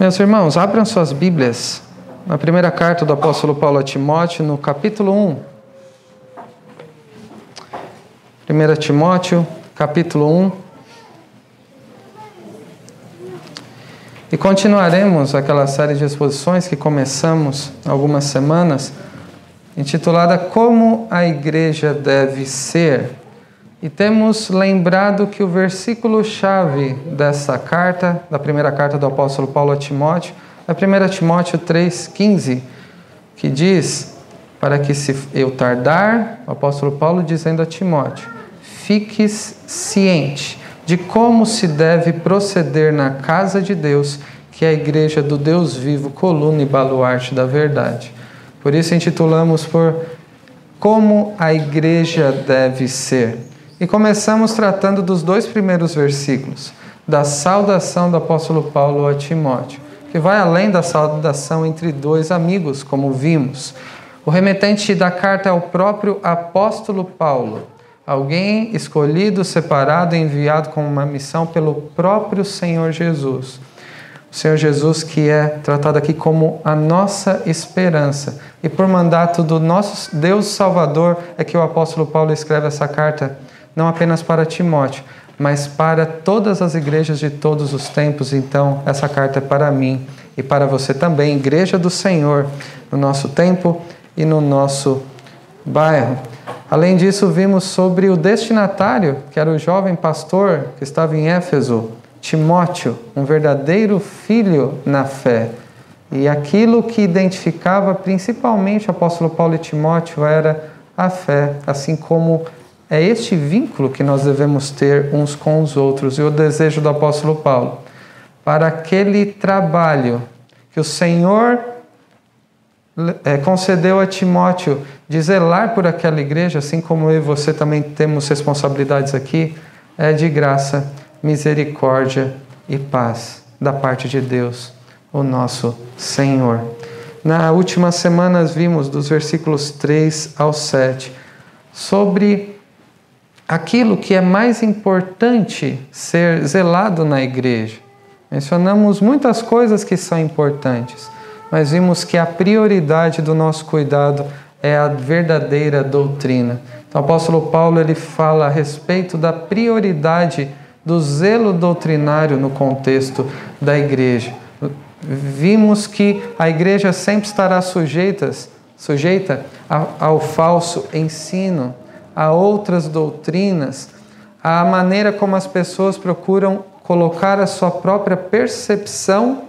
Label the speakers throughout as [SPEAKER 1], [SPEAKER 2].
[SPEAKER 1] Meus irmãos, abram suas Bíblias na primeira carta do apóstolo Paulo a Timóteo, no capítulo 1. 1 Timóteo, capítulo 1. E continuaremos aquela série de exposições que começamos algumas semanas, intitulada Como a Igreja Deve Ser. E temos lembrado que o versículo-chave dessa carta, da primeira carta do apóstolo Paulo a Timóteo, é 1 Timóteo 3,15, que diz: Para que se eu tardar, o apóstolo Paulo dizendo a Timóteo, fiques ciente de como se deve proceder na casa de Deus, que é a igreja do Deus vivo, coluna e baluarte da verdade. Por isso intitulamos por Como a igreja deve ser. E começamos tratando dos dois primeiros versículos, da saudação do apóstolo Paulo a Timóteo, que vai além da saudação entre dois amigos, como vimos. O remetente da carta é o próprio apóstolo Paulo, alguém escolhido, separado e enviado com uma missão pelo próprio Senhor Jesus. O Senhor Jesus que é tratado aqui como a nossa esperança. E por mandato do nosso Deus Salvador é que o apóstolo Paulo escreve essa carta não apenas para Timóteo, mas para todas as igrejas de todos os tempos. Então, essa carta é para mim e para você também, Igreja do Senhor, no nosso tempo e no nosso bairro. Além disso, vimos sobre o destinatário, que era o jovem pastor que estava em Éfeso, Timóteo, um verdadeiro filho na fé. E aquilo que identificava principalmente o apóstolo Paulo e Timóteo era a fé, assim como é este vínculo que nós devemos ter uns com os outros e o desejo do apóstolo Paulo para aquele trabalho que o Senhor é, concedeu a Timóteo de zelar por aquela igreja, assim como eu e você também temos responsabilidades aqui, é de graça, misericórdia e paz da parte de Deus, o nosso Senhor. Na última semana vimos dos versículos 3 ao 7 sobre aquilo que é mais importante ser zelado na igreja. Mencionamos muitas coisas que são importantes, mas vimos que a prioridade do nosso cuidado é a verdadeira doutrina. Então, o apóstolo Paulo ele fala a respeito da prioridade do zelo doutrinário no contexto da igreja. Vimos que a igreja sempre estará sujeitas, sujeita ao falso ensino, a outras doutrinas, à maneira como as pessoas procuram colocar a sua própria percepção,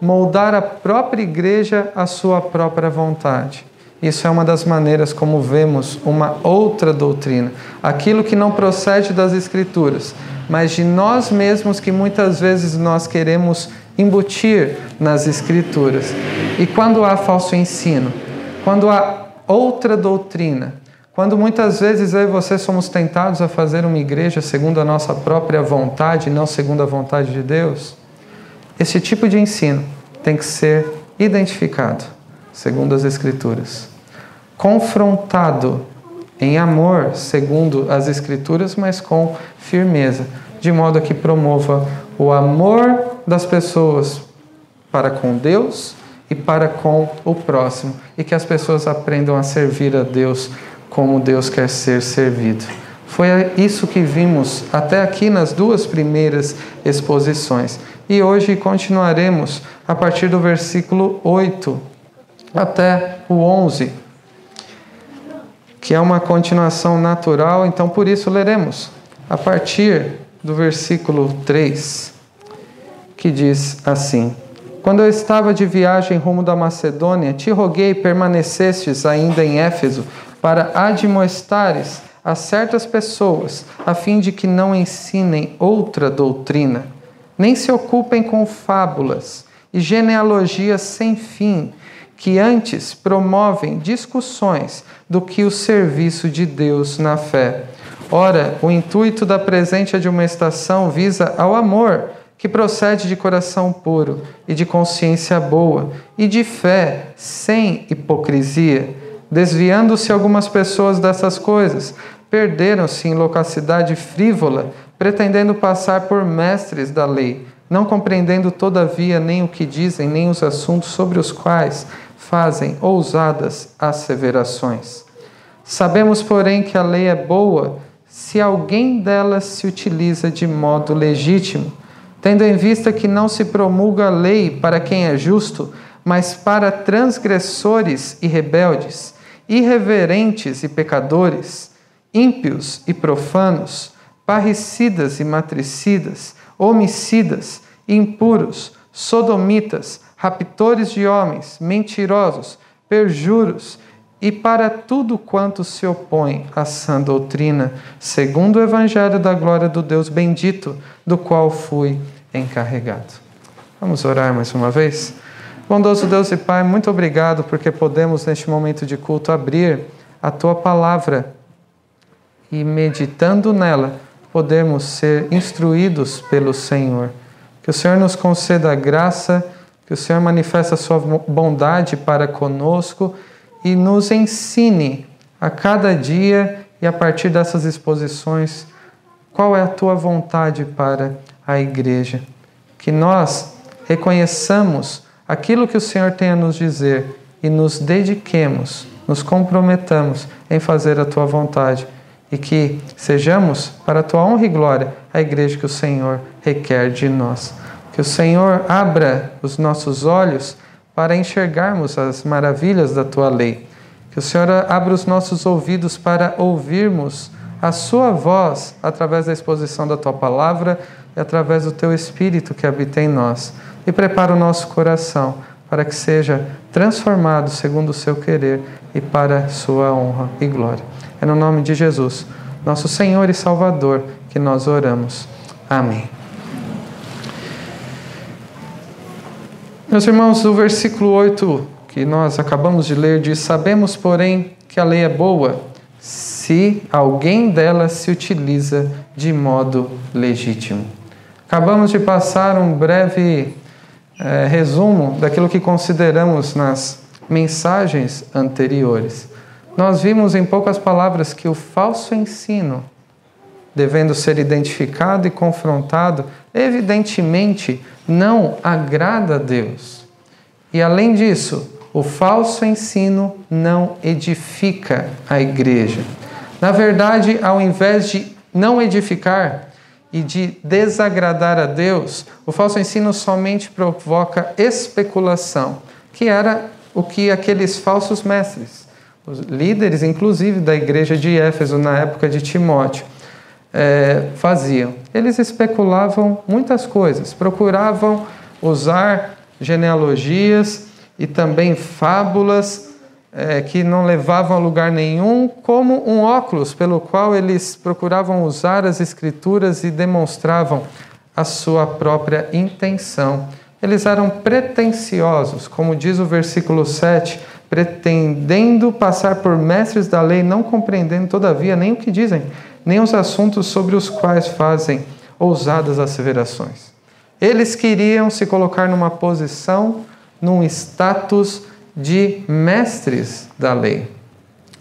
[SPEAKER 1] moldar a própria igreja à sua própria vontade. Isso é uma das maneiras como vemos uma outra doutrina, aquilo que não procede das Escrituras, mas de nós mesmos que muitas vezes nós queremos embutir nas Escrituras. E quando há falso ensino, quando há outra doutrina, quando muitas vezes eu e você somos tentados a fazer uma igreja segundo a nossa própria vontade, não segundo a vontade de Deus, esse tipo de ensino tem que ser identificado, segundo as Escrituras, confrontado em amor, segundo as Escrituras, mas com firmeza, de modo que promova o amor das pessoas para com Deus e para com o próximo, e que as pessoas aprendam a servir a Deus como Deus quer ser servido. Foi isso que vimos até aqui nas duas primeiras exposições. E hoje continuaremos a partir do versículo 8 até o 11, que é uma continuação natural, então por isso leremos a partir do versículo 3, que diz assim: Quando eu estava de viagem rumo da Macedônia, te roguei permanecestes ainda em Éfeso para admoestares a certas pessoas, a fim de que não ensinem outra doutrina, nem se ocupem com fábulas e genealogias sem fim, que antes promovem discussões do que o serviço de Deus na fé. Ora, o intuito da presente admoestação visa ao amor, que procede de coração puro e de consciência boa, e de fé sem hipocrisia Desviando-se algumas pessoas dessas coisas, perderam-se em loquacidade frívola, pretendendo passar por mestres da lei, não compreendendo todavia nem o que dizem, nem os assuntos sobre os quais fazem ousadas asseverações. Sabemos, porém, que a lei é boa se alguém delas se utiliza de modo legítimo, tendo em vista que não se promulga a lei para quem é justo, mas para transgressores e rebeldes, irreverentes e pecadores, ímpios e profanos, parricidas e matricidas, homicidas, impuros, sodomitas, raptores de homens, mentirosos, perjuros, e para tudo quanto se opõe à sã doutrina, segundo o Evangelho da glória do Deus bendito, do qual fui encarregado. Vamos orar mais uma vez? Bondoso Deus e Pai, muito obrigado porque podemos, neste momento de culto, abrir a tua palavra e, meditando nela, podemos ser instruídos pelo Senhor. Que o Senhor nos conceda a graça, que o Senhor manifeste a sua bondade para conosco e nos ensine a cada dia e a partir dessas exposições qual é a tua vontade para a igreja. Que nós reconheçamos aquilo que o Senhor tem a nos dizer e nos dediquemos, nos comprometamos em fazer a tua vontade e que sejamos, para a tua honra e glória, a igreja que o Senhor requer de nós. Que o Senhor abra os nossos olhos para enxergarmos as maravilhas da tua lei. Que o Senhor abra os nossos ouvidos para ouvirmos a sua voz através da exposição da tua palavra e através do teu espírito que habita em nós. E prepara o nosso coração para que seja transformado segundo o seu querer e para sua honra e glória. É no nome de Jesus, nosso Senhor e Salvador, que nós oramos. Amém. Meus irmãos, o versículo 8 que nós acabamos de ler diz: Sabemos, porém, que a lei é boa se alguém dela se utiliza de modo legítimo. Acabamos de passar um breve é, resumo daquilo que consideramos nas mensagens anteriores. Nós vimos em poucas palavras que o falso ensino, devendo ser identificado e confrontado, evidentemente não agrada a Deus. E além disso, o falso ensino não edifica a igreja. Na verdade, ao invés de não edificar e de desagradar a Deus, o falso ensino somente provoca especulação, que era o que aqueles falsos mestres, os líderes inclusive da igreja de Éfeso na época de Timóteo, é, faziam. Eles especulavam muitas coisas, procuravam usar genealogias e também fábulas é, que não levavam a lugar nenhum, como um óculos pelo qual eles procuravam usar as escrituras e demonstravam a sua própria intenção. Eles eram pretensiosos, como diz o versículo 7, pretendendo passar por mestres da lei, não compreendendo, todavia, nem o que dizem nem os assuntos sobre os quais fazem ousadas asseverações. Eles queriam se colocar numa posição, num status de mestres da lei.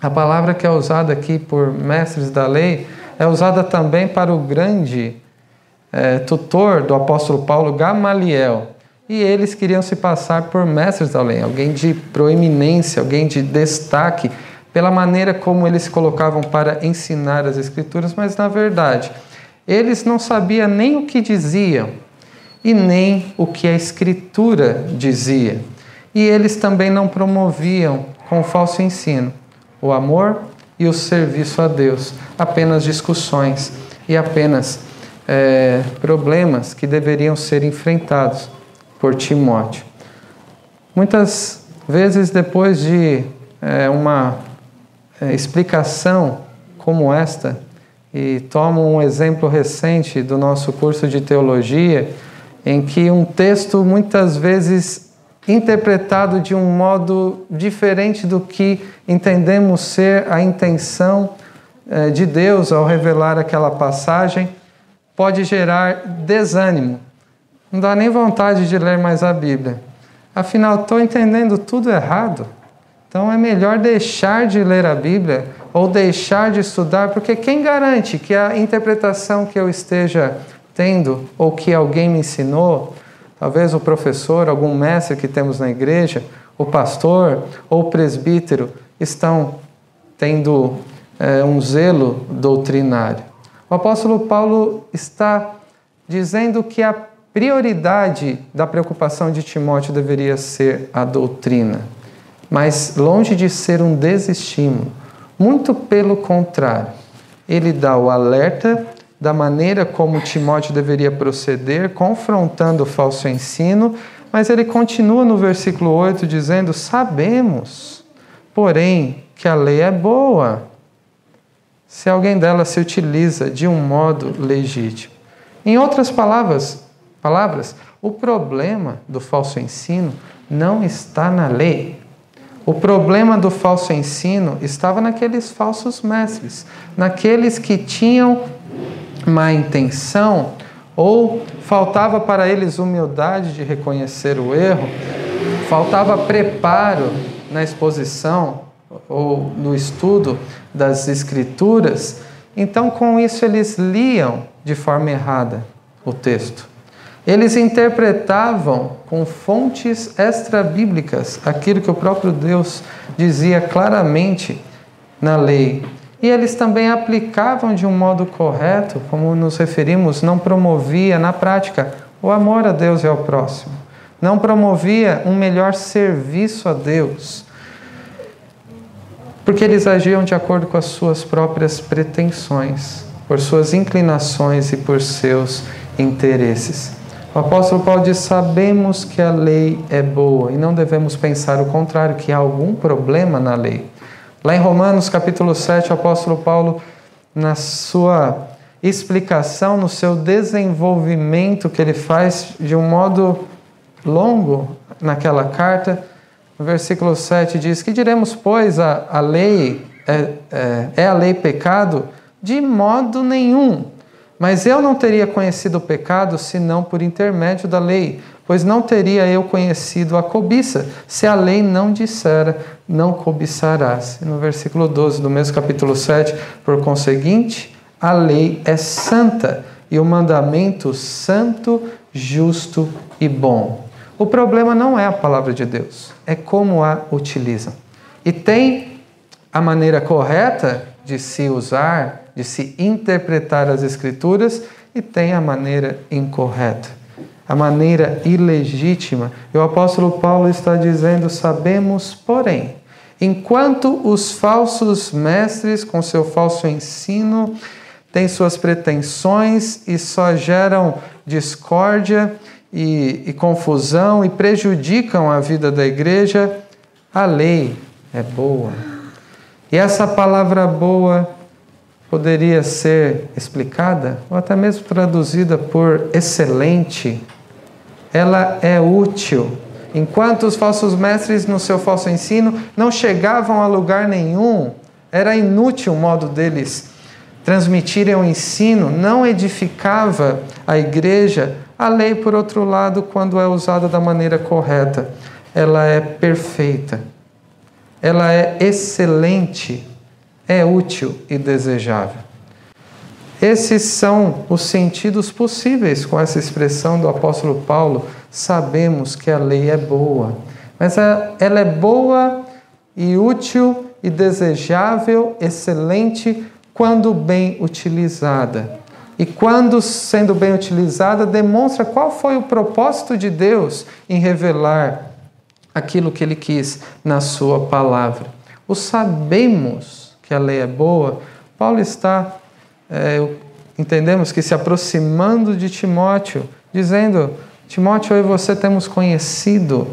[SPEAKER 1] A palavra que é usada aqui por mestres da lei é usada também para o grande é, tutor do apóstolo Paulo, Gamaliel. E eles queriam se passar por mestres da lei, alguém de proeminência, alguém de destaque pela maneira como eles se colocavam para ensinar as Escrituras, mas na verdade, eles não sabiam nem o que diziam e nem o que a Escritura dizia. E eles também não promoviam com o falso ensino o amor e o serviço a Deus, apenas discussões e apenas é, problemas que deveriam ser enfrentados por Timóteo. Muitas vezes, depois de é, uma é, explicação como esta, e tomo um exemplo recente do nosso curso de teologia, em que um texto muitas vezes interpretado de um modo diferente do que entendemos ser a intenção é, de Deus ao revelar aquela passagem, pode gerar desânimo. Não dá nem vontade de ler mais a Bíblia. Afinal, estou entendendo tudo errado. Então é melhor deixar de ler a Bíblia ou deixar de estudar, porque quem garante que a interpretação que eu esteja tendo, ou que alguém me ensinou, talvez o professor, algum mestre que temos na igreja, o pastor ou o presbítero, estão tendo é, um zelo doutrinário. O apóstolo Paulo está dizendo que a prioridade da preocupação de Timóteo deveria ser a doutrina, mas longe de ser um desestímulo, muito pelo contrário, ele dá o alerta da maneira como Timóteo deveria proceder, confrontando o falso ensino, mas ele continua no versículo 8 dizendo: Sabemos, porém, que a lei é boa, se alguém dela se utiliza de um modo legítimo. Em outras palavras, palavras, o problema do falso ensino não está na lei. O problema do falso ensino estava naqueles falsos mestres, naqueles que tinham má intenção ou faltava para eles humildade de reconhecer o erro, faltava preparo na exposição ou no estudo das Escrituras, então com isso eles liam de forma errada o texto. Eles interpretavam com fontes extra-bíblicas aquilo que o próprio Deus dizia claramente na lei. E eles também aplicavam de um modo correto, como nos referimos, não promovia na prática o amor a Deus e ao próximo. Não promovia um melhor serviço a Deus porque eles agiam de acordo com as suas próprias pretensões, por suas inclinações e por seus interesses. O apóstolo Paulo diz: Sabemos que a lei é boa e não devemos pensar o contrário, que há algum problema na lei. Lá em Romanos capítulo 7, o apóstolo Paulo, na sua explicação, no seu desenvolvimento que ele faz de um modo longo naquela carta, no versículo 7 diz: Que diremos, pois, a, a lei é, é, é a lei pecado? De modo nenhum. Mas eu não teria conhecido o pecado senão por intermédio da lei, pois não teria eu conhecido a cobiça, se a lei não dissera, não cobiçarás. E no versículo 12 do mesmo capítulo 7, por conseguinte, a lei é santa e o mandamento santo, justo e bom. O problema não é a palavra de Deus, é como a utilizam. E tem a maneira correta de se usar, de se interpretar as Escrituras, e tem a maneira incorreta, a maneira ilegítima. E o apóstolo Paulo está dizendo: sabemos, porém, enquanto os falsos mestres, com seu falso ensino, têm suas pretensões e só geram discórdia e, e confusão e prejudicam a vida da igreja, a lei é boa. E essa palavra boa poderia ser explicada ou até mesmo traduzida por excelente. Ela é útil. Enquanto os falsos mestres, no seu falso ensino, não chegavam a lugar nenhum, era inútil o modo deles transmitirem o ensino, não edificava a igreja, a lei, por outro lado, quando é usada da maneira correta, ela é perfeita, ela é excelente, é útil e desejável. Esses são os sentidos possíveis com essa expressão do apóstolo Paulo. Sabemos que a lei é boa, mas ela é boa e útil e desejável, excelente, quando bem utilizada e quando sendo bem utilizada, demonstra qual foi o propósito de Deus em revelar aquilo que ele quis na sua palavra. O sabemos que a lei é boa, Paulo está, é, entendemos que se aproximando de Timóteo, dizendo: Timóteo, eu e você temos conhecido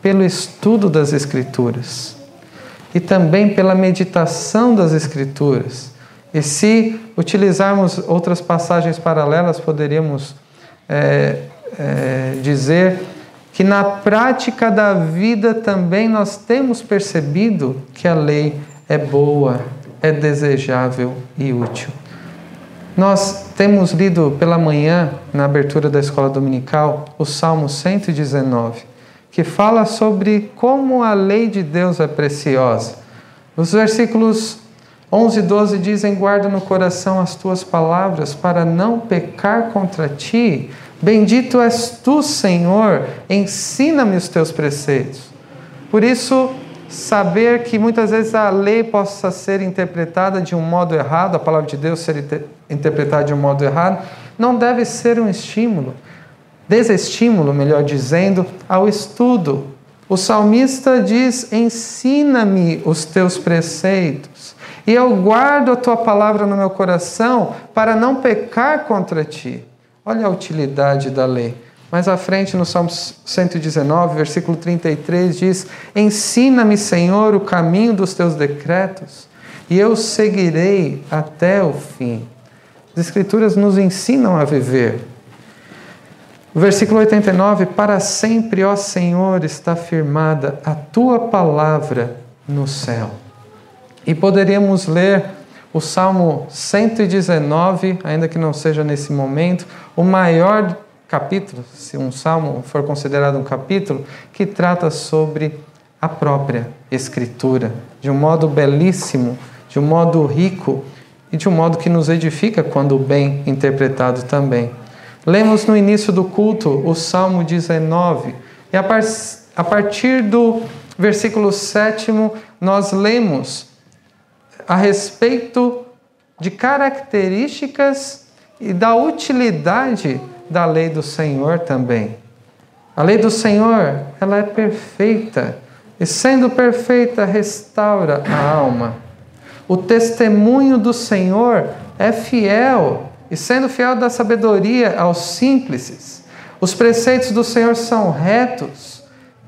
[SPEAKER 1] pelo estudo das Escrituras e também pela meditação das Escrituras e se utilizarmos outras passagens paralelas, poderíamos é, é, dizer que na prática da vida também nós temos percebido que a lei é boa, é desejável e útil. Nós temos lido pela manhã, na abertura da escola dominical, o Salmo 119, que fala sobre como a lei de Deus é preciosa. Os versículos 11 e 12 dizem: Guarda no coração as tuas palavras para não pecar contra ti. Bendito és tu, Senhor, ensina-me os teus preceitos. Por isso, saber que muitas vezes a lei possa ser interpretada de um modo errado, a palavra de Deus ser interpretada de um modo errado, não deve ser um estímulo, desestímulo, melhor dizendo, ao estudo. O salmista diz: Ensina-me os teus preceitos, e eu guardo a tua palavra no meu coração para não pecar contra ti. Olha a utilidade da lei. Mais à frente, no Salmo 119, versículo 33, diz: Ensina-me, Senhor, o caminho dos teus decretos, e eu seguirei até o fim. As Escrituras nos ensinam a viver. O versículo 89: Para sempre, ó Senhor, está firmada a tua palavra no céu. E poderíamos ler o Salmo 119, ainda que não seja nesse momento, o maior capítulo, se um salmo for considerado um capítulo, que trata sobre a própria Escritura, de um modo belíssimo, de um modo rico e de um modo que nos edifica quando bem interpretado também. Lemos no início do culto o Salmo 19, e a, par a partir do versículo 7 nós lemos a respeito de características e da utilidade da lei do Senhor também. A lei do Senhor, ela é perfeita, e sendo perfeita, restaura a alma. O testemunho do Senhor é fiel, e sendo fiel da sabedoria aos simples. Os preceitos do Senhor são retos,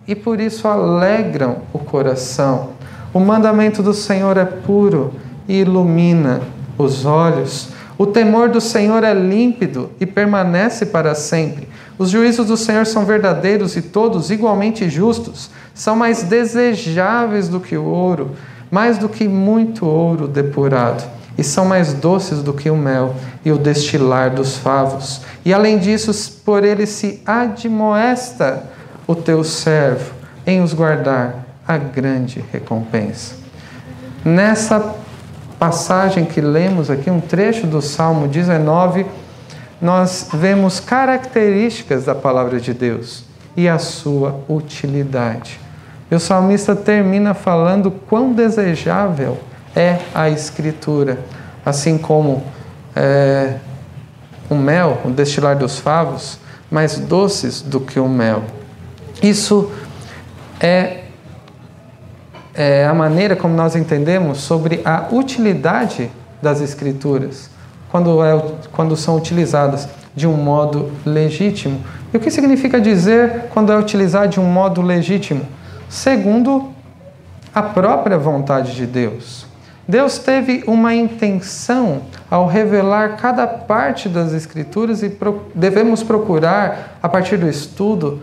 [SPEAKER 1] e por isso alegram o coração. O mandamento do Senhor é puro e ilumina os olhos. O temor do Senhor é límpido e permanece para sempre. Os juízos do Senhor são verdadeiros e todos igualmente justos. São mais desejáveis do que o ouro, mais do que muito ouro depurado. E são mais doces do que o mel e o destilar dos favos. E além disso, por ele se admoesta o teu servo em os guardar a grande recompensa. Nessa passagem que lemos aqui, um trecho do Salmo 19, nós vemos características da palavra de Deus e a sua utilidade. E o salmista termina falando quão desejável é a Escritura, assim como é, o mel, o destilar dos favos, mais doces do que o mel. Isso é é, a maneira como nós entendemos sobre a utilidade das Escrituras, quando, é, quando são utilizadas de um modo legítimo. E o que significa dizer quando é utilizado de um modo legítimo? Segundo a própria vontade de Deus. Deus teve uma intenção ao revelar cada parte das Escrituras e devemos procurar, a partir do estudo,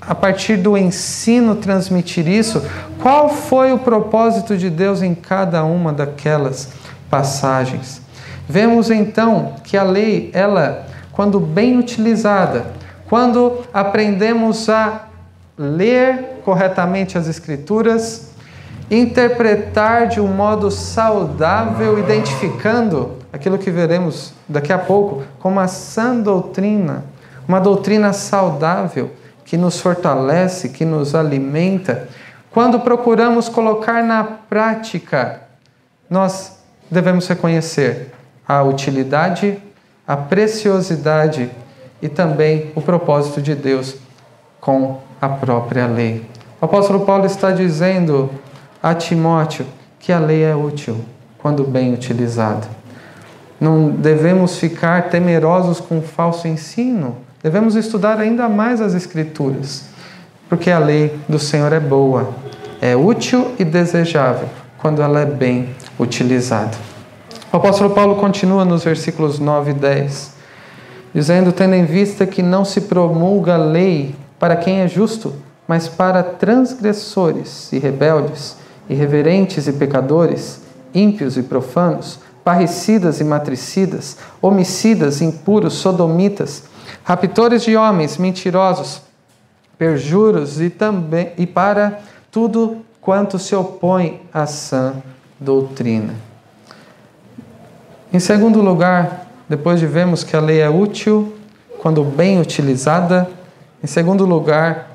[SPEAKER 1] a partir do ensino transmitir isso, qual foi o propósito de Deus em cada uma daquelas passagens. Vemos então que a lei, ela, quando bem utilizada, quando aprendemos a ler corretamente as escrituras, interpretar de um modo saudável, identificando aquilo que veremos daqui a pouco como a sã doutrina, uma doutrina saudável, que nos fortalece, que nos alimenta, quando procuramos colocar na prática, nós devemos reconhecer a utilidade, a preciosidade e também o propósito de Deus com a própria lei. O apóstolo Paulo está dizendo a Timóteo que a lei é útil quando bem utilizada. Não devemos ficar temerosos com o falso ensino, Devemos estudar ainda mais as Escrituras, porque a lei do Senhor é boa, é útil e desejável quando ela é bem utilizada. O apóstolo Paulo continua nos versículos 9 e 10, dizendo: Tendo em vista que não se promulga a lei para quem é justo, mas para transgressores e rebeldes, irreverentes e pecadores, ímpios e profanos, parricidas e matricidas, homicidas, impuros, sodomitas, raptores de homens, mentirosos, perjuros e também e para tudo quanto se opõe à sã doutrina. Em segundo lugar, depois de vermos que a lei é útil quando bem utilizada, em segundo lugar,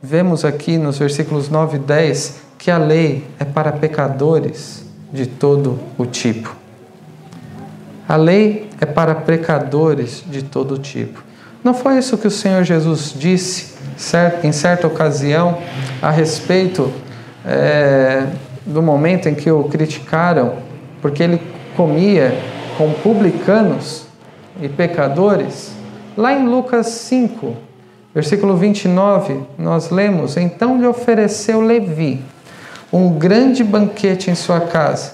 [SPEAKER 1] vemos aqui nos versículos 9 e 10 que a lei é para pecadores de todo o tipo. A lei é para pecadores de todo tipo. Não foi isso que o Senhor Jesus disse em certa ocasião a respeito é, do momento em que o criticaram, porque ele comia com publicanos e pecadores? Lá em Lucas 5, versículo 29, nós lemos: Então lhe ofereceu Levi um grande banquete em sua casa,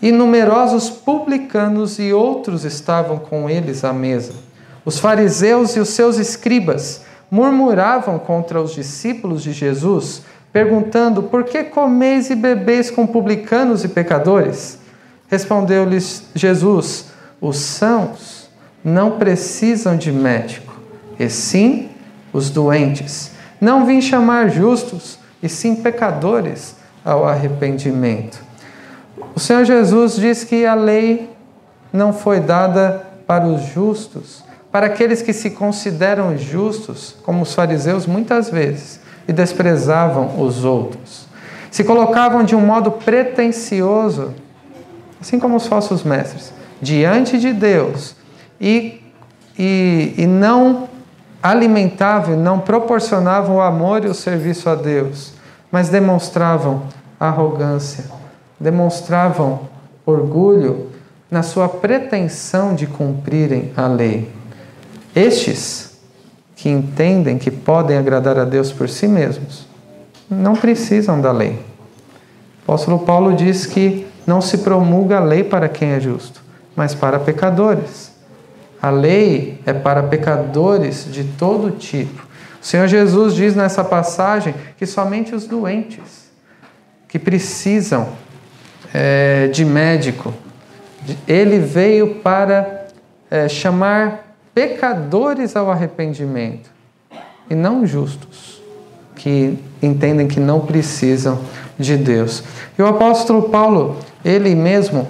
[SPEAKER 1] e numerosos publicanos e outros estavam com eles à mesa. Os fariseus e os seus escribas murmuravam contra os discípulos de Jesus, perguntando: Por que comeis e bebeis com publicanos e pecadores? Respondeu-lhes Jesus: Os sãos não precisam de médico, e sim os doentes. Não vim chamar justos, e sim pecadores ao arrependimento. O Senhor Jesus diz que a lei não foi dada para os justos, para aqueles que se consideram justos, como os fariseus muitas vezes, e desprezavam os outros. Se colocavam de um modo pretensioso, assim como os falsos mestres, diante de Deus e, e, e não alimentavam, não proporcionavam o amor e o serviço a Deus, mas demonstravam arrogância, demonstravam orgulho na sua pretensão de cumprirem a lei. Estes que entendem que podem agradar a Deus por si mesmos não precisam da lei. O apóstolo Paulo diz que não se promulga a lei para quem é justo, mas para pecadores. A lei é para pecadores de todo tipo. O Senhor Jesus diz nessa passagem que somente os doentes, que precisam é, de médico, ele veio para é, chamar pecadores ao arrependimento e não justos, que entendem que não precisam de Deus. E o apóstolo Paulo, ele mesmo,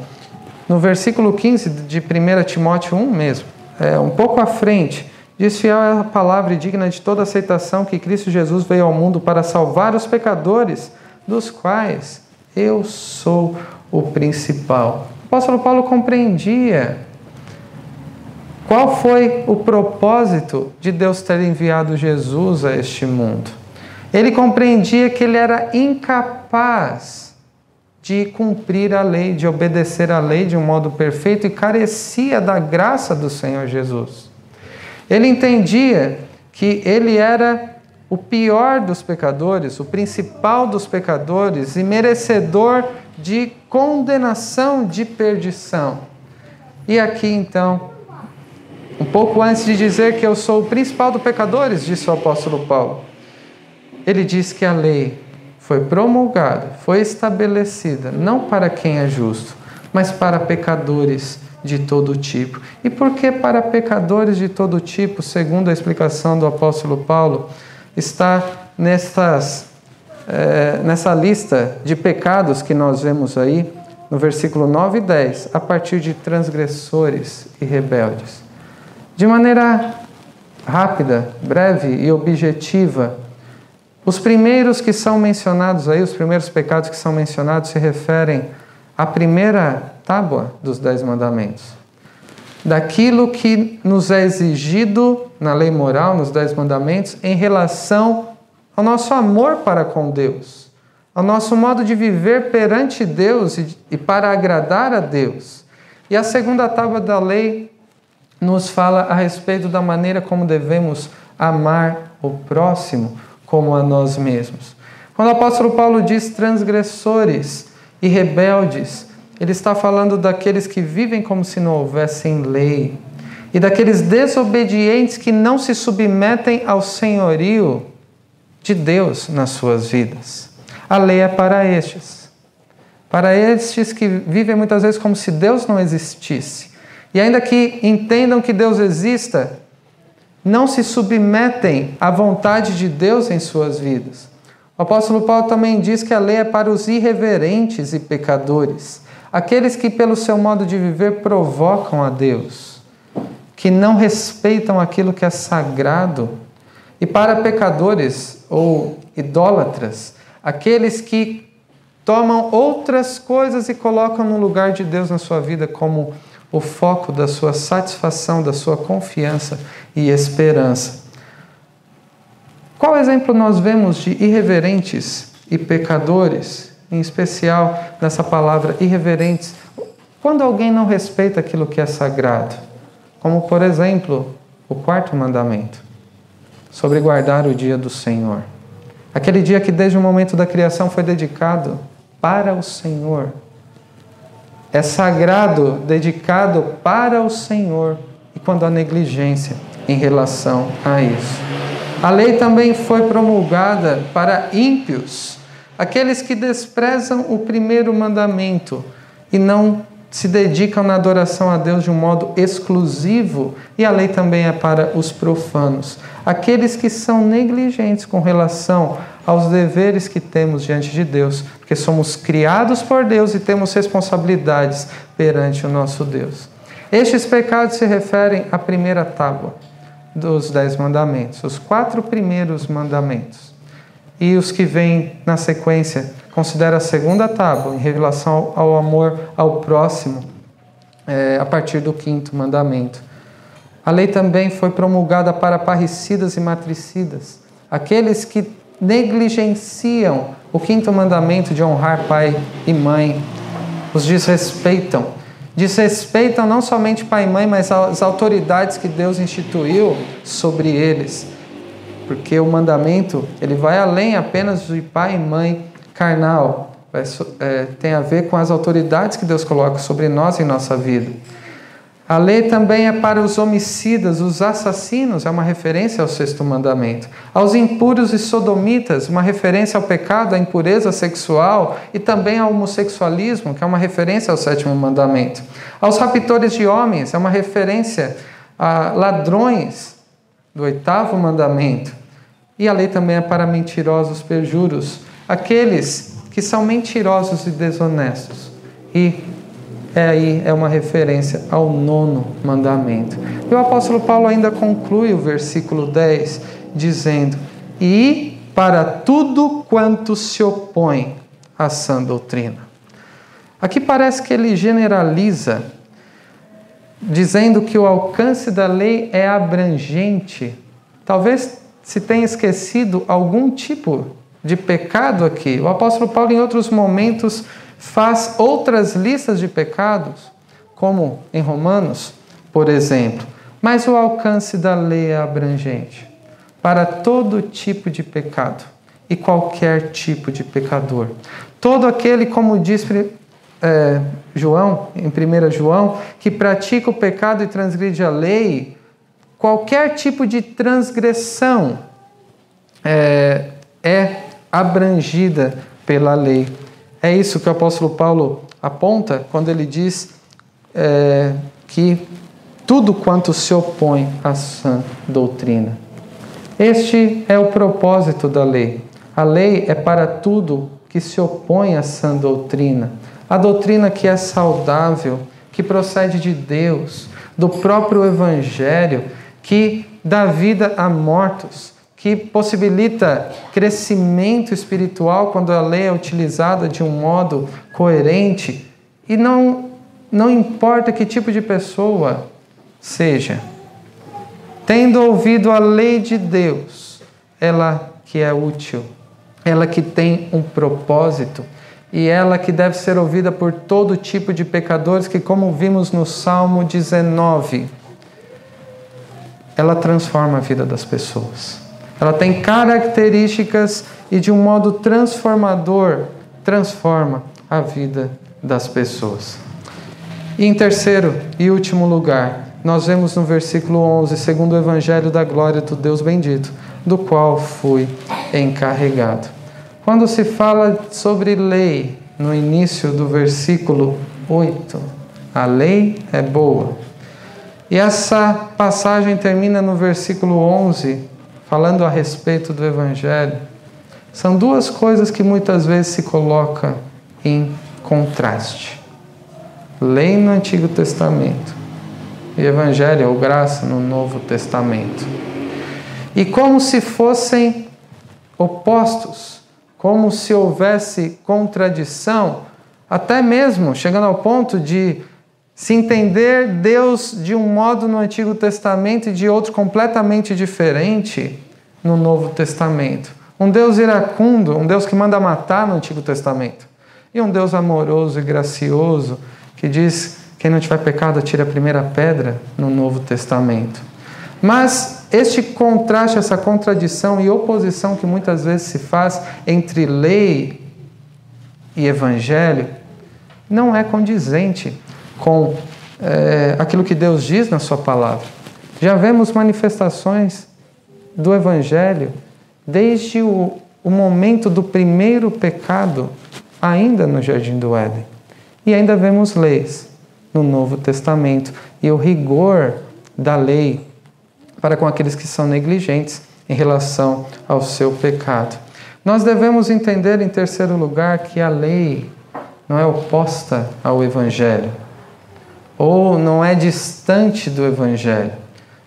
[SPEAKER 1] no versículo 15 de 1 Timóteo 1 mesmo, é, um pouco à frente, diz: Fiel é a palavra e digna de toda aceitação que Cristo Jesus veio ao mundo para salvar os pecadores, dos quais eu sou o principal. O apóstolo Paulo compreendia qual foi o propósito de Deus ter enviado Jesus a este mundo? Ele compreendia que ele era incapaz de cumprir a lei, de obedecer a lei de um modo perfeito e carecia da graça do Senhor Jesus. Ele entendia que ele era o pior dos pecadores, o principal dos pecadores e merecedor de condenação, de perdição. E aqui então um pouco antes de dizer que eu sou o principal dos pecadores, disse o apóstolo Paulo. Ele diz que a lei foi promulgada, foi estabelecida, não para quem é justo, mas para pecadores de todo tipo. E por que para pecadores de todo tipo, segundo a explicação do apóstolo Paulo, está nessas, é, nessa lista de pecados que nós vemos aí, no versículo 9 e 10, a partir de transgressores e rebeldes. De maneira rápida, breve e objetiva, os primeiros que são mencionados aí, os primeiros pecados que são mencionados, se referem à primeira tábua dos Dez Mandamentos. Daquilo que nos é exigido na lei moral, nos Dez Mandamentos, em relação ao nosso amor para com Deus, ao nosso modo de viver perante Deus e para agradar a Deus. E a segunda tábua da lei nos fala a respeito da maneira como devemos amar o próximo como a nós mesmos. Quando o apóstolo Paulo diz transgressores e rebeldes, ele está falando daqueles que vivem como se não houvessem lei e daqueles desobedientes que não se submetem ao senhorio de Deus nas suas vidas. A lei é para estes. Para estes que vivem muitas vezes como se Deus não existisse e ainda que entendam que Deus exista, não se submetem à vontade de Deus em suas vidas. O apóstolo Paulo também diz que a lei é para os irreverentes e pecadores, aqueles que, pelo seu modo de viver, provocam a Deus, que não respeitam aquilo que é sagrado, e para pecadores ou idólatras, aqueles que tomam outras coisas e colocam no lugar de Deus na sua vida como o foco da sua satisfação, da sua confiança e esperança. Qual exemplo nós vemos de irreverentes e pecadores, em especial nessa palavra irreverentes, quando alguém não respeita aquilo que é sagrado? Como, por exemplo, o quarto mandamento sobre guardar o dia do Senhor. Aquele dia que desde o momento da criação foi dedicado para o Senhor. É sagrado, dedicado para o Senhor. E quando há negligência em relação a isso. A lei também foi promulgada para ímpios, aqueles que desprezam o primeiro mandamento e não se dedicam na adoração a Deus de um modo exclusivo, e a lei também é para os profanos, aqueles que são negligentes com relação aos deveres que temos diante de Deus, porque somos criados por Deus e temos responsabilidades perante o nosso Deus. Estes pecados se referem à primeira tábua dos Dez Mandamentos, os quatro primeiros mandamentos. E os que vêm na sequência considera a segunda tábua em relação ao amor ao próximo, é, a partir do quinto mandamento. A lei também foi promulgada para parricidas e matricidas, aqueles que negligenciam o quinto mandamento de honrar pai e mãe, os desrespeitam. Desrespeitam não somente pai e mãe, mas as autoridades que Deus instituiu sobre eles. Porque o mandamento, ele vai além apenas de pai e mãe carnal, é, tem a ver com as autoridades que Deus coloca sobre nós em nossa vida. A lei também é para os homicidas, os assassinos, é uma referência ao sexto mandamento. Aos impuros e sodomitas, uma referência ao pecado, à impureza sexual e também ao homossexualismo, que é uma referência ao sétimo mandamento. Aos raptores de homens, é uma referência a ladrões, do oitavo mandamento. E a lei também é para mentirosos, perjuros, aqueles que são mentirosos e desonestos. E é aí é uma referência ao nono mandamento. E o apóstolo Paulo ainda conclui o versículo 10 dizendo: "E para tudo quanto se opõe à sã doutrina". Aqui parece que ele generaliza dizendo que o alcance da lei é abrangente. Talvez se tenha esquecido algum tipo de pecado aqui. O apóstolo Paulo, em outros momentos, faz outras listas de pecados, como em Romanos, por exemplo. Mas o alcance da lei é abrangente para todo tipo de pecado e qualquer tipo de pecador. Todo aquele, como diz é, João, em 1 João, que pratica o pecado e transgride a lei, qualquer tipo de transgressão é, é abrangida pela lei. É isso que o apóstolo Paulo aponta quando ele diz é, que tudo quanto se opõe à sã doutrina. Este é o propósito da lei. A lei é para tudo que se opõe à sã doutrina. A doutrina que é saudável, que procede de Deus, do próprio Evangelho, que dá vida a mortos, que possibilita crescimento espiritual quando a lei é utilizada de um modo coerente e não, não importa que tipo de pessoa seja. Tendo ouvido a lei de Deus, ela que é útil, ela que tem um propósito e ela que deve ser ouvida por todo tipo de pecadores, que, como vimos no Salmo 19, ela transforma a vida das pessoas. Ela tem características e de um modo transformador transforma a vida das pessoas. E em terceiro e último lugar, nós vemos no versículo 11, segundo o evangelho da glória do Deus bendito, do qual fui encarregado. Quando se fala sobre lei, no início do versículo 8, a lei é boa. E essa passagem termina no versículo 11, falando a respeito do Evangelho, são duas coisas que muitas vezes se colocam em contraste. lei no Antigo Testamento e Evangelho ou graça no Novo Testamento. E como se fossem opostos, como se houvesse contradição, até mesmo chegando ao ponto de se entender Deus de um modo no Antigo Testamento e de outro completamente diferente no Novo Testamento. Um Deus iracundo, um Deus que manda matar no Antigo Testamento, e um Deus amoroso e gracioso que diz quem não tiver pecado, atire a primeira pedra no Novo Testamento. Mas este contraste, essa contradição e oposição que muitas vezes se faz entre lei e evangelho, não é condizente com é, aquilo que Deus diz na Sua palavra. Já vemos manifestações do evangelho desde o, o momento do primeiro pecado, ainda no Jardim do Éden. E ainda vemos leis no Novo Testamento e o rigor da lei para com aqueles que são negligentes em relação ao seu pecado. Nós devemos entender, em terceiro lugar, que a lei não é oposta ao Evangelho, ou não é distante do Evangelho,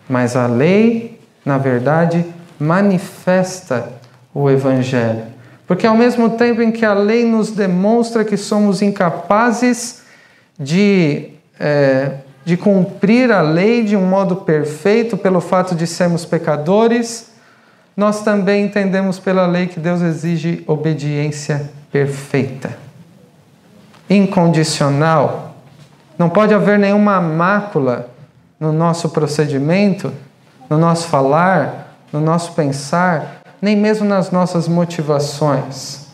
[SPEAKER 1] mas a lei, na verdade, manifesta o Evangelho. Porque ao mesmo tempo em que a lei nos demonstra que somos incapazes de é, de cumprir a lei de um modo perfeito pelo fato de sermos pecadores, nós também entendemos pela lei que Deus exige obediência perfeita, incondicional. Não pode haver nenhuma mácula no nosso procedimento, no nosso falar, no nosso pensar, nem mesmo nas nossas motivações.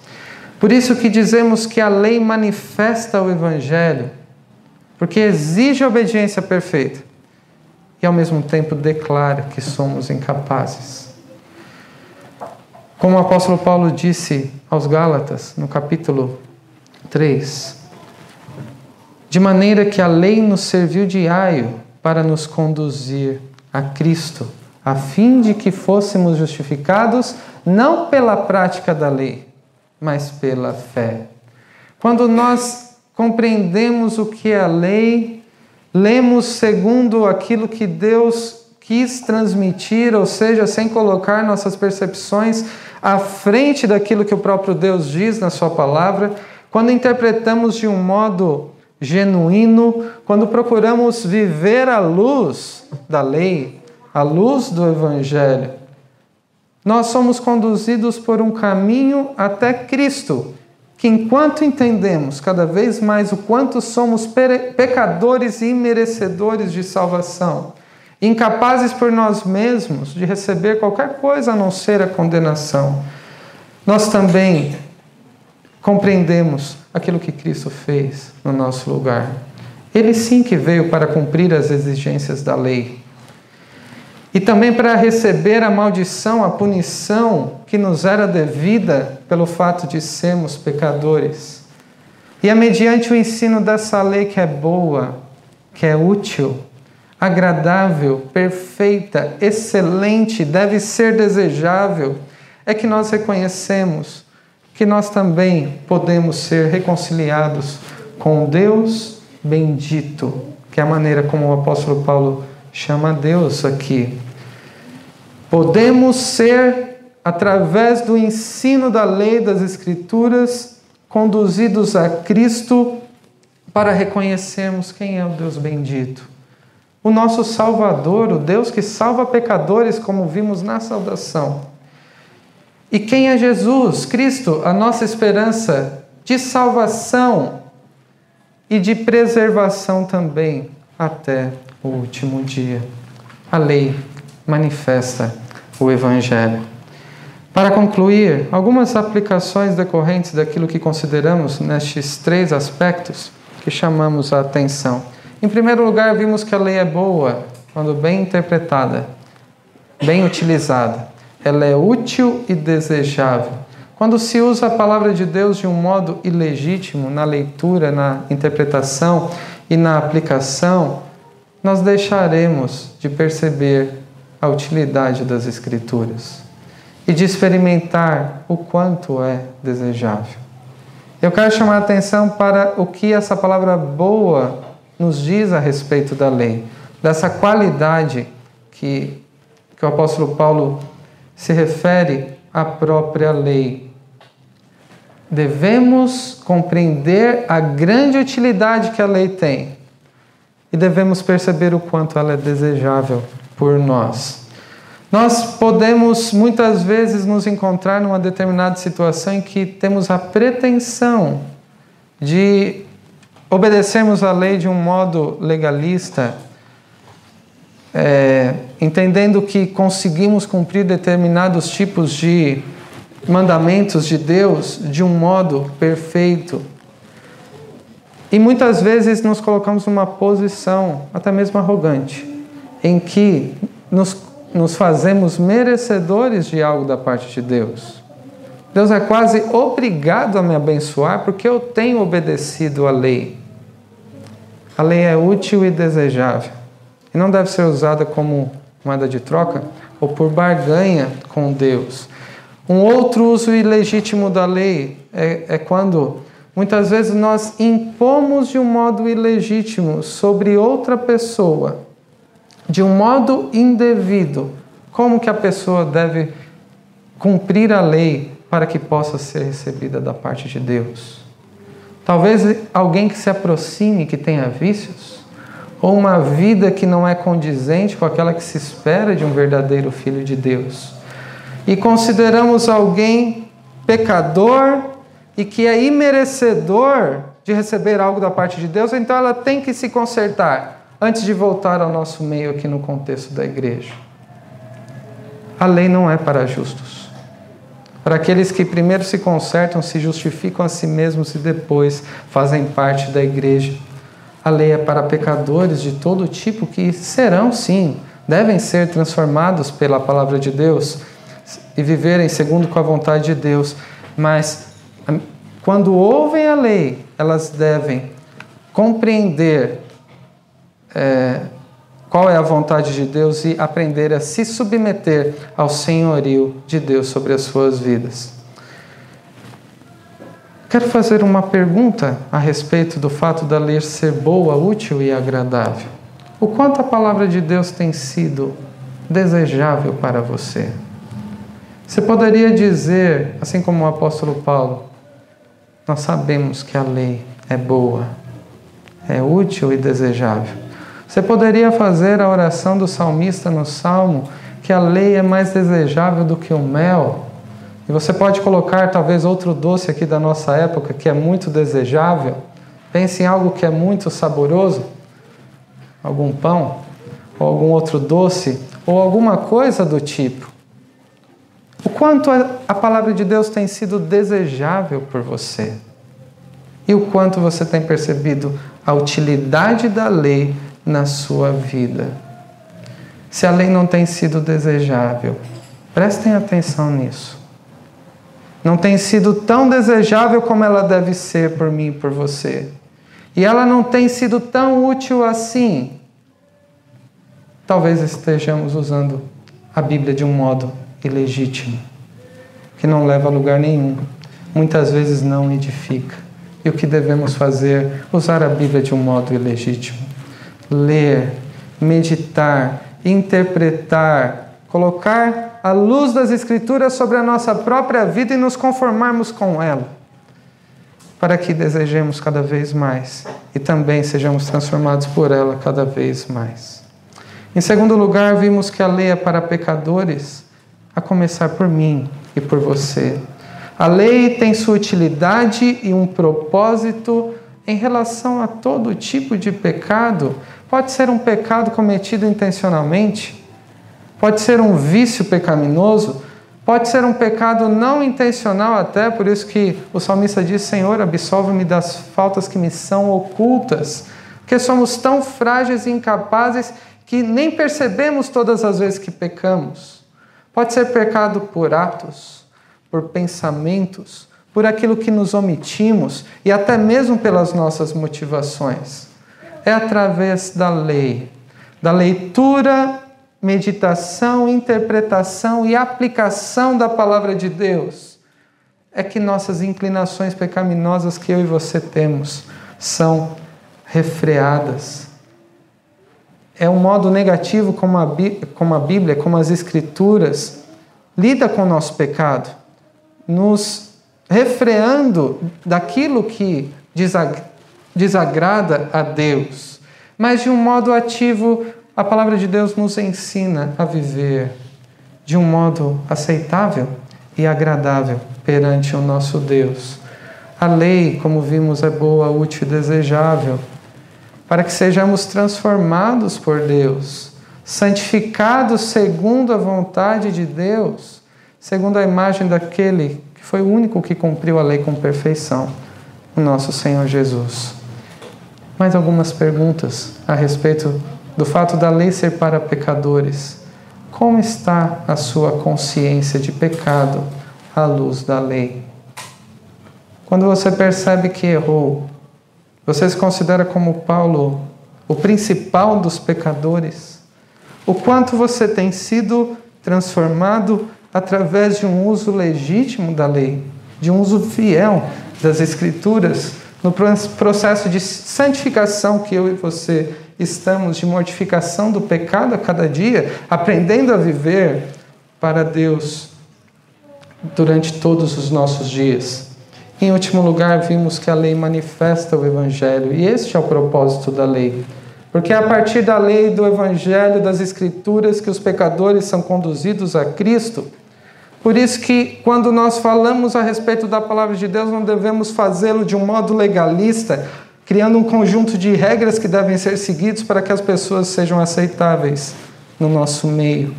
[SPEAKER 1] Por isso que dizemos que a lei manifesta o evangelho porque exige a obediência perfeita e ao mesmo tempo declara que somos incapazes. Como o apóstolo Paulo disse aos Gálatas, no capítulo 3, de maneira que a lei nos serviu de aio para nos conduzir a Cristo, a fim de que fôssemos justificados não pela prática da lei, mas pela fé. Quando nós compreendemos o que é a lei, lemos segundo aquilo que Deus quis transmitir, ou seja, sem colocar nossas percepções à frente daquilo que o próprio Deus diz na Sua palavra, quando interpretamos de um modo genuíno, quando procuramos viver a luz da lei, a luz do Evangelho, nós somos conduzidos por um caminho até Cristo que enquanto entendemos cada vez mais o quanto somos pecadores e merecedores de salvação, incapazes por nós mesmos de receber qualquer coisa a não ser a condenação, nós também compreendemos aquilo que Cristo fez no nosso lugar. Ele sim que veio para cumprir as exigências da lei e também para receber a maldição, a punição que nos era devida pelo fato de sermos pecadores. E é mediante o ensino dessa lei que é boa, que é útil, agradável, perfeita, excelente, deve ser desejável, é que nós reconhecemos que nós também podemos ser reconciliados com Deus bendito, que é a maneira como o apóstolo Paulo chama Deus aqui. Podemos ser, através do ensino da lei das Escrituras, conduzidos a Cristo para reconhecermos quem é o Deus bendito. O nosso Salvador, o Deus que salva pecadores, como vimos na saudação. E quem é Jesus? Cristo, a nossa esperança de salvação e de preservação também até o último dia. A lei manifesta o Evangelho. Para concluir, algumas aplicações decorrentes daquilo que consideramos nestes três aspectos que chamamos a atenção. Em primeiro lugar, vimos que a lei é boa quando bem interpretada, bem utilizada. Ela é útil e desejável. Quando se usa a palavra de Deus de um modo ilegítimo na leitura, na interpretação e na aplicação, nós deixaremos de perceber a utilidade das Escrituras e de experimentar o quanto é desejável. Eu quero chamar a atenção para o que essa palavra boa nos diz a respeito da lei, dessa qualidade que, que o apóstolo Paulo se refere à própria lei. Devemos compreender a grande utilidade que a lei tem e devemos perceber o quanto ela é desejável por nós. Nós podemos muitas vezes nos encontrar numa determinada situação em que temos a pretensão de obedecermos a lei de um modo legalista, é, entendendo que conseguimos cumprir determinados tipos de mandamentos de Deus de um modo perfeito. E muitas vezes nos colocamos numa posição, até mesmo arrogante, em que nos, nos fazemos merecedores de algo da parte de Deus. Deus é quase obrigado a me abençoar porque eu tenho obedecido à lei. A lei é útil e desejável e não deve ser usada como moeda de troca ou por barganha com Deus. Um outro uso ilegítimo da lei é, é quando muitas vezes nós impomos de um modo ilegítimo sobre outra pessoa, de um modo indevido, como que a pessoa deve cumprir a lei para que possa ser recebida da parte de Deus. Talvez alguém que se aproxime, que tenha vícios, ou uma vida que não é condizente com aquela que se espera de um verdadeiro filho de Deus. E consideramos alguém pecador e que é imerecedor de receber algo da parte de Deus, então ela tem que se consertar antes de voltar ao nosso meio aqui no contexto da igreja. A lei não é para justos para aqueles que primeiro se consertam, se justificam a si mesmos e depois fazem parte da igreja. A lei é para pecadores de todo tipo que serão, sim, devem ser transformados pela palavra de Deus e viverem segundo com a vontade de Deus. Mas quando ouvem a lei, elas devem compreender é, qual é a vontade de Deus e aprender a se submeter ao senhorio de Deus sobre as suas vidas. Quero fazer uma pergunta a respeito do fato da lei ser boa, útil e agradável. O quanto a palavra de Deus tem sido desejável para você? Você poderia dizer, assim como o apóstolo Paulo, nós sabemos que a lei é boa, é útil e desejável. Você poderia fazer a oração do salmista no Salmo, que a lei é mais desejável do que o mel. E você pode colocar talvez outro doce aqui da nossa época que é muito desejável. Pense em algo que é muito saboroso, algum pão, ou algum outro doce, ou alguma coisa do tipo. O quanto a palavra de Deus tem sido desejável por você. E o quanto você tem percebido a utilidade da lei na sua vida. Se a lei não tem sido desejável, prestem atenção nisso. Não tem sido tão desejável como ela deve ser por mim e por você. E ela não tem sido tão útil assim. Talvez estejamos usando a Bíblia de um modo ilegítimo, que não leva a lugar nenhum, muitas vezes não edifica. E o que devemos fazer? Usar a Bíblia de um modo ilegítimo ler, meditar, interpretar, colocar a luz das Escrituras sobre a nossa própria vida e nos conformarmos com ela, para que desejemos cada vez mais e também sejamos transformados por ela cada vez mais. Em segundo lugar, vimos que a lei é para pecadores, a começar por mim e por você. A lei tem sua utilidade e um propósito em relação a todo tipo de pecado Pode ser um pecado cometido intencionalmente, pode ser um vício pecaminoso, pode ser um pecado não intencional, até por isso que o salmista diz: Senhor, absolve-me das faltas que me são ocultas, porque somos tão frágeis e incapazes que nem percebemos todas as vezes que pecamos. Pode ser pecado por atos, por pensamentos, por aquilo que nos omitimos e até mesmo pelas nossas motivações é através da lei, da leitura, meditação, interpretação e aplicação da palavra de Deus, é que nossas inclinações pecaminosas que eu e você temos são refreadas. É um modo negativo como a, como a Bíblia, como as Escrituras, lida com o nosso pecado, nos refreando daquilo que desagrada a Deus. Mas de um modo ativo, a palavra de Deus nos ensina a viver de um modo aceitável e agradável perante o nosso Deus. A lei, como vimos, é boa, útil e desejável, para que sejamos transformados por Deus, santificados segundo a vontade de Deus, segundo a imagem daquele que foi o único que cumpriu a lei com perfeição, o nosso Senhor Jesus. Mais algumas perguntas a respeito do fato da lei ser para pecadores. Como está a sua consciência de pecado à luz da lei? Quando você percebe que errou, você se considera como Paulo o principal dos pecadores? O quanto você tem sido transformado através de um uso legítimo da lei, de um uso fiel das Escrituras, no processo de santificação que eu e você estamos, de mortificação do pecado a cada dia, aprendendo a viver para Deus durante todos os nossos dias. Em último lugar, vimos que a lei manifesta o Evangelho, e este é o propósito da lei. Porque é a partir da lei, do Evangelho, das Escrituras, que os pecadores são conduzidos a Cristo. Por isso que, quando nós falamos a respeito da palavra de Deus, não devemos fazê-lo de um modo legalista, criando um conjunto de regras que devem ser seguidos para que as pessoas sejam aceitáveis no nosso meio.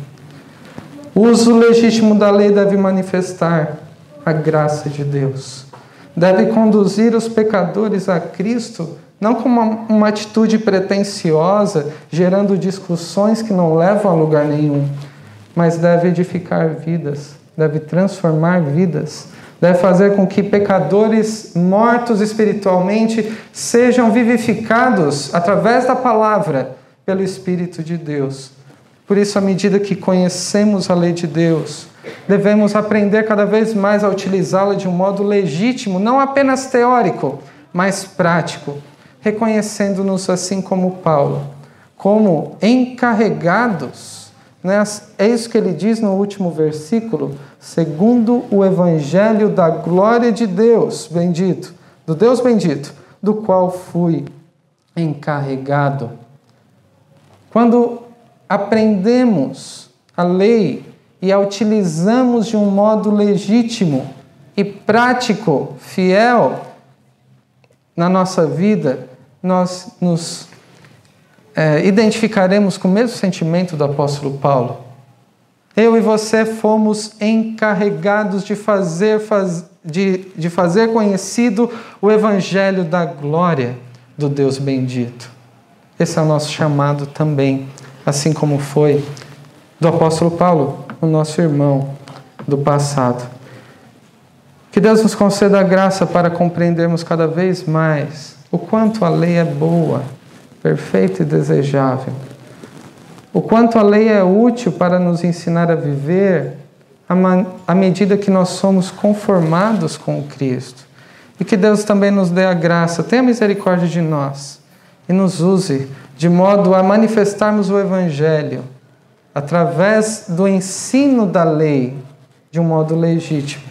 [SPEAKER 1] O uso legítimo da lei deve manifestar a graça de Deus deve conduzir os pecadores a Cristo, não como uma, uma atitude pretensiosa, gerando discussões que não levam a lugar nenhum, mas deve edificar vidas, deve transformar vidas, deve fazer com que pecadores mortos espiritualmente sejam vivificados através da palavra pelo Espírito de Deus. Por isso, à medida que conhecemos a lei de Deus, devemos aprender cada vez mais a utilizá-la de um modo legítimo, não apenas teórico, mas prático, reconhecendo-nos assim como Paulo, como encarregados. Né? É isso que ele diz no último versículo, segundo o evangelho da glória de Deus, bendito, do Deus bendito, do qual fui encarregado. Quando aprendemos a lei e a utilizamos de um modo legítimo e prático, fiel na nossa vida, nós nos é, identificaremos com o mesmo sentimento do apóstolo Paulo. Eu e você fomos encarregados de fazer, faz, de, de fazer conhecido o evangelho da glória do Deus bendito. Esse é o nosso chamado também, assim como foi do apóstolo Paulo o nosso irmão do passado. Que Deus nos conceda a graça para compreendermos cada vez mais o quanto a lei é boa, perfeita e desejável. O quanto a lei é útil para nos ensinar a viver à medida que nós somos conformados com Cristo. E que Deus também nos dê a graça, tenha misericórdia de nós e nos use de modo a manifestarmos o Evangelho através do ensino da lei de um modo legítimo.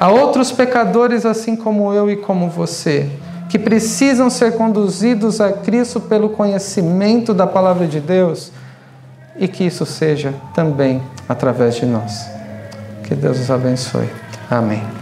[SPEAKER 1] Há outros pecadores, assim como eu e como você, que precisam ser conduzidos a Cristo pelo conhecimento da palavra de Deus e que isso seja também através de nós. Que Deus os abençoe. Amém.